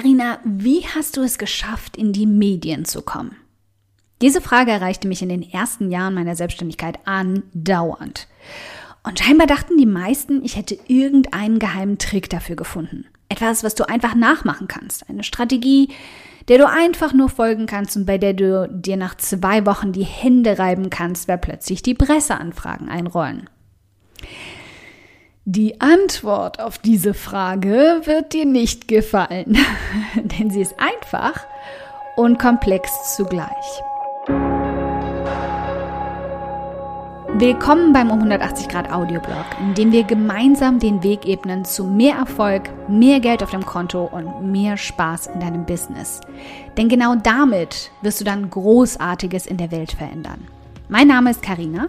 Karina, wie hast du es geschafft, in die Medien zu kommen? Diese Frage erreichte mich in den ersten Jahren meiner Selbstständigkeit andauernd. Und scheinbar dachten die meisten, ich hätte irgendeinen geheimen Trick dafür gefunden. Etwas, was du einfach nachmachen kannst. Eine Strategie, der du einfach nur folgen kannst und bei der du dir nach zwei Wochen die Hände reiben kannst, weil plötzlich die Presseanfragen einrollen. Die Antwort auf diese Frage wird dir nicht gefallen, denn sie ist einfach und komplex zugleich. Willkommen beim um 180 Grad Audioblog, in dem wir gemeinsam den Weg ebnen zu mehr Erfolg, mehr Geld auf dem Konto und mehr Spaß in deinem Business. Denn genau damit wirst du dann Großartiges in der Welt verändern. Mein Name ist Karina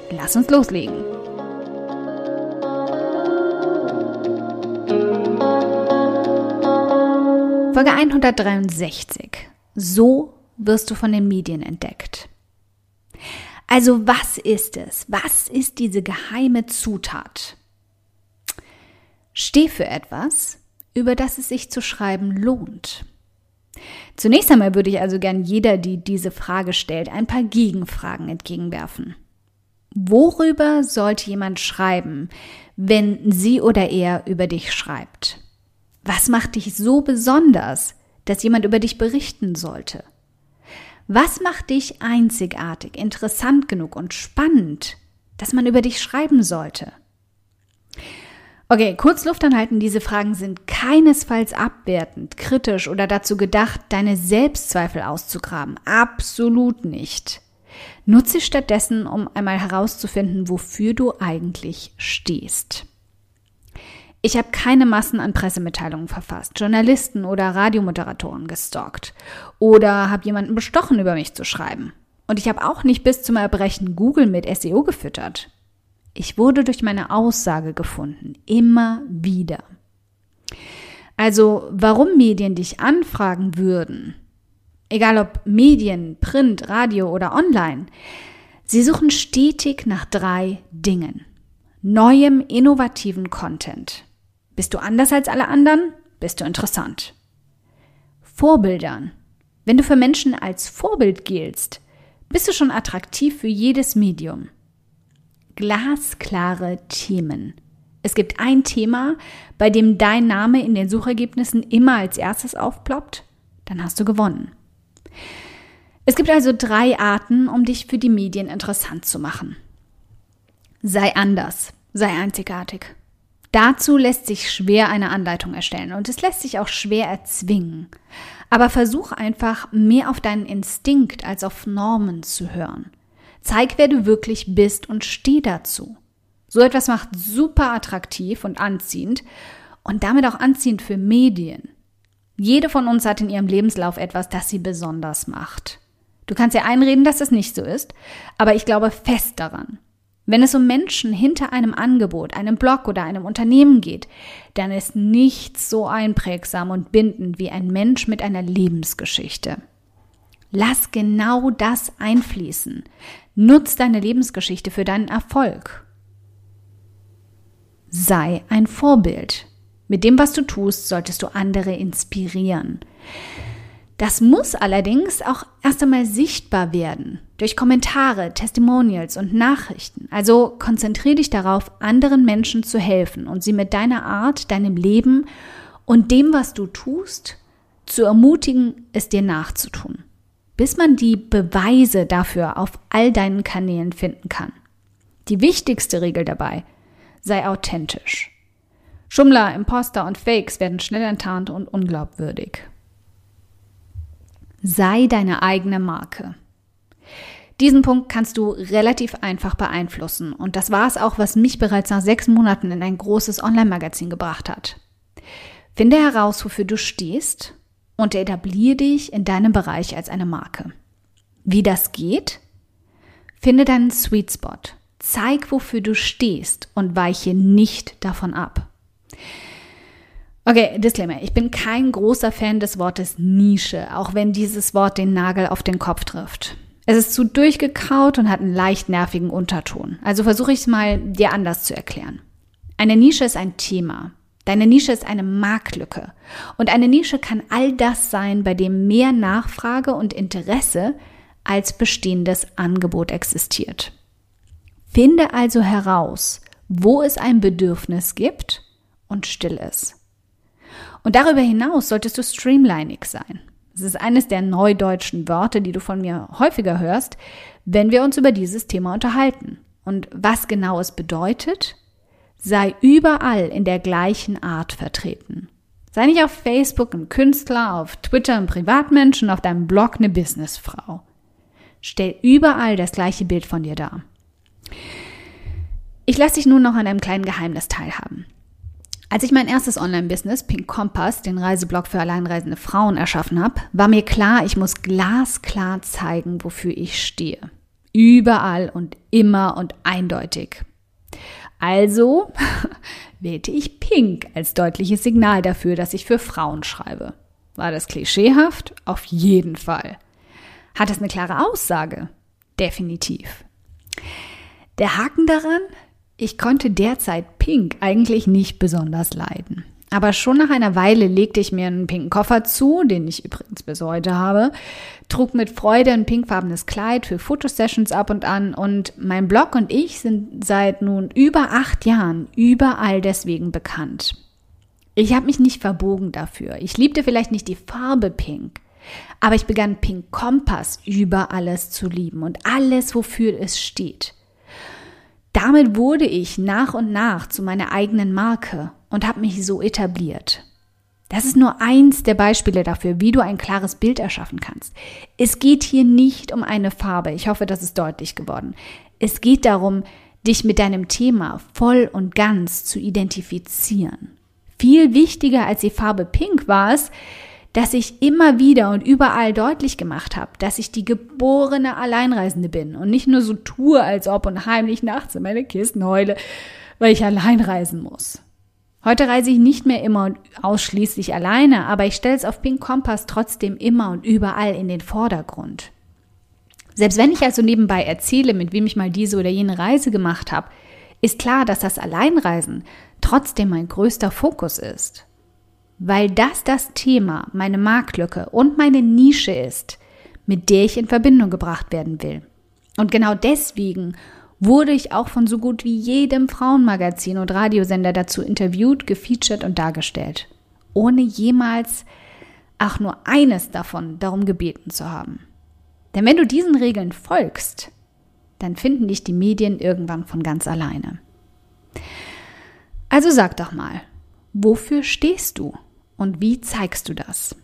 lass uns loslegen. Folge 163 so wirst du von den Medien entdeckt. Also was ist es? Was ist diese geheime Zutat? Steh für etwas, über das es sich zu schreiben lohnt. Zunächst einmal würde ich also gern jeder, die diese Frage stellt, ein paar Gegenfragen entgegenwerfen. Worüber sollte jemand schreiben, wenn sie oder er über dich schreibt? Was macht dich so besonders, dass jemand über dich berichten sollte? Was macht dich einzigartig, interessant genug und spannend, dass man über dich schreiben sollte? Okay, kurz Luft anhalten, diese Fragen sind keinesfalls abwertend, kritisch oder dazu gedacht, deine Selbstzweifel auszugraben. Absolut nicht. Nutze stattdessen, um einmal herauszufinden, wofür du eigentlich stehst. Ich habe keine Massen an Pressemitteilungen verfasst, Journalisten oder Radiomoderatoren gestalkt oder habe jemanden bestochen, über mich zu schreiben. Und ich habe auch nicht bis zum Erbrechen Google mit SEO gefüttert. Ich wurde durch meine Aussage gefunden, immer wieder. Also, warum Medien dich anfragen würden, egal ob Medien, Print, Radio oder Online, sie suchen stetig nach drei Dingen. Neuem, innovativen Content, bist du anders als alle anderen? Bist du interessant? Vorbildern. Wenn du für Menschen als Vorbild giltst, bist du schon attraktiv für jedes Medium. Glasklare Themen. Es gibt ein Thema, bei dem dein Name in den Suchergebnissen immer als erstes aufploppt, dann hast du gewonnen. Es gibt also drei Arten, um dich für die Medien interessant zu machen. Sei anders, sei einzigartig. Dazu lässt sich schwer eine Anleitung erstellen und es lässt sich auch schwer erzwingen. Aber versuch einfach mehr auf deinen Instinkt als auf Normen zu hören. Zeig, wer du wirklich bist und steh dazu. So etwas macht super attraktiv und anziehend und damit auch anziehend für Medien. Jede von uns hat in ihrem Lebenslauf etwas, das sie besonders macht. Du kannst dir einreden, dass es nicht so ist, aber ich glaube fest daran. Wenn es um Menschen hinter einem Angebot, einem Blog oder einem Unternehmen geht, dann ist nichts so einprägsam und bindend wie ein Mensch mit einer Lebensgeschichte. Lass genau das einfließen. Nutz deine Lebensgeschichte für deinen Erfolg. Sei ein Vorbild. Mit dem, was du tust, solltest du andere inspirieren. Das muss allerdings auch erst einmal sichtbar werden durch Kommentare, Testimonials und Nachrichten. Also konzentriere dich darauf, anderen Menschen zu helfen und sie mit deiner Art, deinem Leben und dem, was du tust, zu ermutigen, es dir nachzutun, bis man die Beweise dafür auf all deinen Kanälen finden kann. Die wichtigste Regel dabei, sei authentisch. Schummler, Imposter und Fakes werden schnell enttarnt und unglaubwürdig. Sei deine eigene Marke. Diesen Punkt kannst du relativ einfach beeinflussen. Und das war es auch, was mich bereits nach sechs Monaten in ein großes Online-Magazin gebracht hat. Finde heraus, wofür du stehst und etabliere dich in deinem Bereich als eine Marke. Wie das geht? Finde deinen Sweet Spot. Zeig, wofür du stehst und weiche nicht davon ab. Okay, Disclaimer. Ich bin kein großer Fan des Wortes Nische, auch wenn dieses Wort den Nagel auf den Kopf trifft. Es ist zu durchgekaut und hat einen leicht nervigen Unterton. Also versuche ich es mal dir anders zu erklären. Eine Nische ist ein Thema. Deine Nische ist eine Marktlücke. Und eine Nische kann all das sein, bei dem mehr Nachfrage und Interesse als bestehendes Angebot existiert. Finde also heraus, wo es ein Bedürfnis gibt und still es. Und darüber hinaus solltest du streamlinig sein. Das ist eines der neudeutschen Wörter, die du von mir häufiger hörst, wenn wir uns über dieses Thema unterhalten. Und was genau es bedeutet, sei überall in der gleichen Art vertreten. Sei nicht auf Facebook ein Künstler, auf Twitter ein Privatmensch und auf deinem Blog eine Businessfrau. Stell überall das gleiche Bild von dir dar. Ich lasse dich nun noch an einem kleinen Geheimnis teilhaben. Als ich mein erstes Online-Business, Pink Compass, den Reiseblog für alleinreisende Frauen, erschaffen habe, war mir klar, ich muss glasklar zeigen, wofür ich stehe. Überall und immer und eindeutig. Also wählte ich Pink als deutliches Signal dafür, dass ich für Frauen schreibe. War das klischeehaft? Auf jeden Fall. Hat es eine klare Aussage? Definitiv. Der Haken daran, ich konnte derzeit Pink eigentlich nicht besonders leiden. Aber schon nach einer Weile legte ich mir einen pinken Koffer zu, den ich übrigens bis heute habe, trug mit Freude ein pinkfarbenes Kleid für Fotosessions ab und an und mein Blog und ich sind seit nun über acht Jahren überall deswegen bekannt. Ich habe mich nicht verbogen dafür. Ich liebte vielleicht nicht die Farbe Pink, aber ich begann Pink Kompass über alles zu lieben und alles, wofür es steht. Damit wurde ich nach und nach zu meiner eigenen Marke und habe mich so etabliert. Das ist nur eins der Beispiele dafür, wie du ein klares Bild erschaffen kannst. Es geht hier nicht um eine Farbe. Ich hoffe, das ist deutlich geworden. Es geht darum, dich mit deinem Thema voll und ganz zu identifizieren. Viel wichtiger als die Farbe Pink war es, dass ich immer wieder und überall deutlich gemacht habe, dass ich die geborene Alleinreisende bin und nicht nur so tue, als ob und heimlich nachts in meine Kisten heule, weil ich allein reisen muss. Heute reise ich nicht mehr immer und ausschließlich alleine, aber ich stelle es auf Pink Kompass trotzdem immer und überall in den Vordergrund. Selbst wenn ich also nebenbei erzähle, mit wem ich mal diese oder jene Reise gemacht habe, ist klar, dass das Alleinreisen trotzdem mein größter Fokus ist weil das das Thema, meine Marktlücke und meine Nische ist, mit der ich in Verbindung gebracht werden will. Und genau deswegen wurde ich auch von so gut wie jedem Frauenmagazin und Radiosender dazu interviewt, gefeatured und dargestellt, ohne jemals auch nur eines davon darum gebeten zu haben. Denn wenn du diesen Regeln folgst, dann finden dich die Medien irgendwann von ganz alleine. Also sag doch mal, wofür stehst du? Und wie zeigst du das?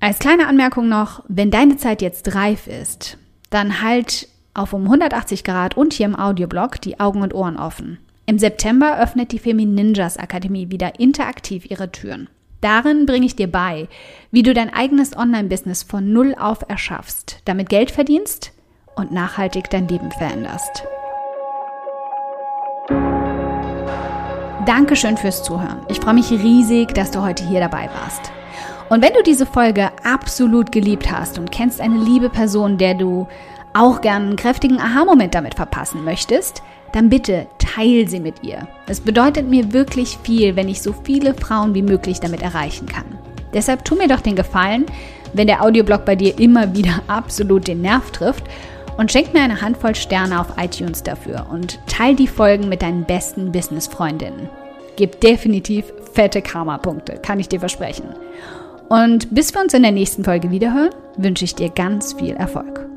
Als kleine Anmerkung noch, wenn deine Zeit jetzt reif ist, dann halt auf um 180 Grad und hier im Audioblog die Augen und Ohren offen. Im September öffnet die Femi Ninjas Akademie wieder interaktiv ihre Türen. Darin bringe ich dir bei, wie du dein eigenes Online-Business von Null auf erschaffst, damit Geld verdienst und nachhaltig dein Leben veränderst. Dankeschön fürs Zuhören. Ich freue mich riesig, dass du heute hier dabei warst. Und wenn du diese Folge absolut geliebt hast und kennst eine liebe Person, der du auch gern einen kräftigen Aha-Moment damit verpassen möchtest, dann bitte teil sie mit ihr. Es bedeutet mir wirklich viel, wenn ich so viele Frauen wie möglich damit erreichen kann. Deshalb tu mir doch den Gefallen, wenn der Audioblog bei dir immer wieder absolut den Nerv trifft und schenk mir eine Handvoll Sterne auf iTunes dafür und teil die Folgen mit deinen besten Business-Freundinnen. Gib definitiv fette Karma-Punkte, kann ich dir versprechen. Und bis wir uns in der nächsten Folge wiederhören, wünsche ich dir ganz viel Erfolg.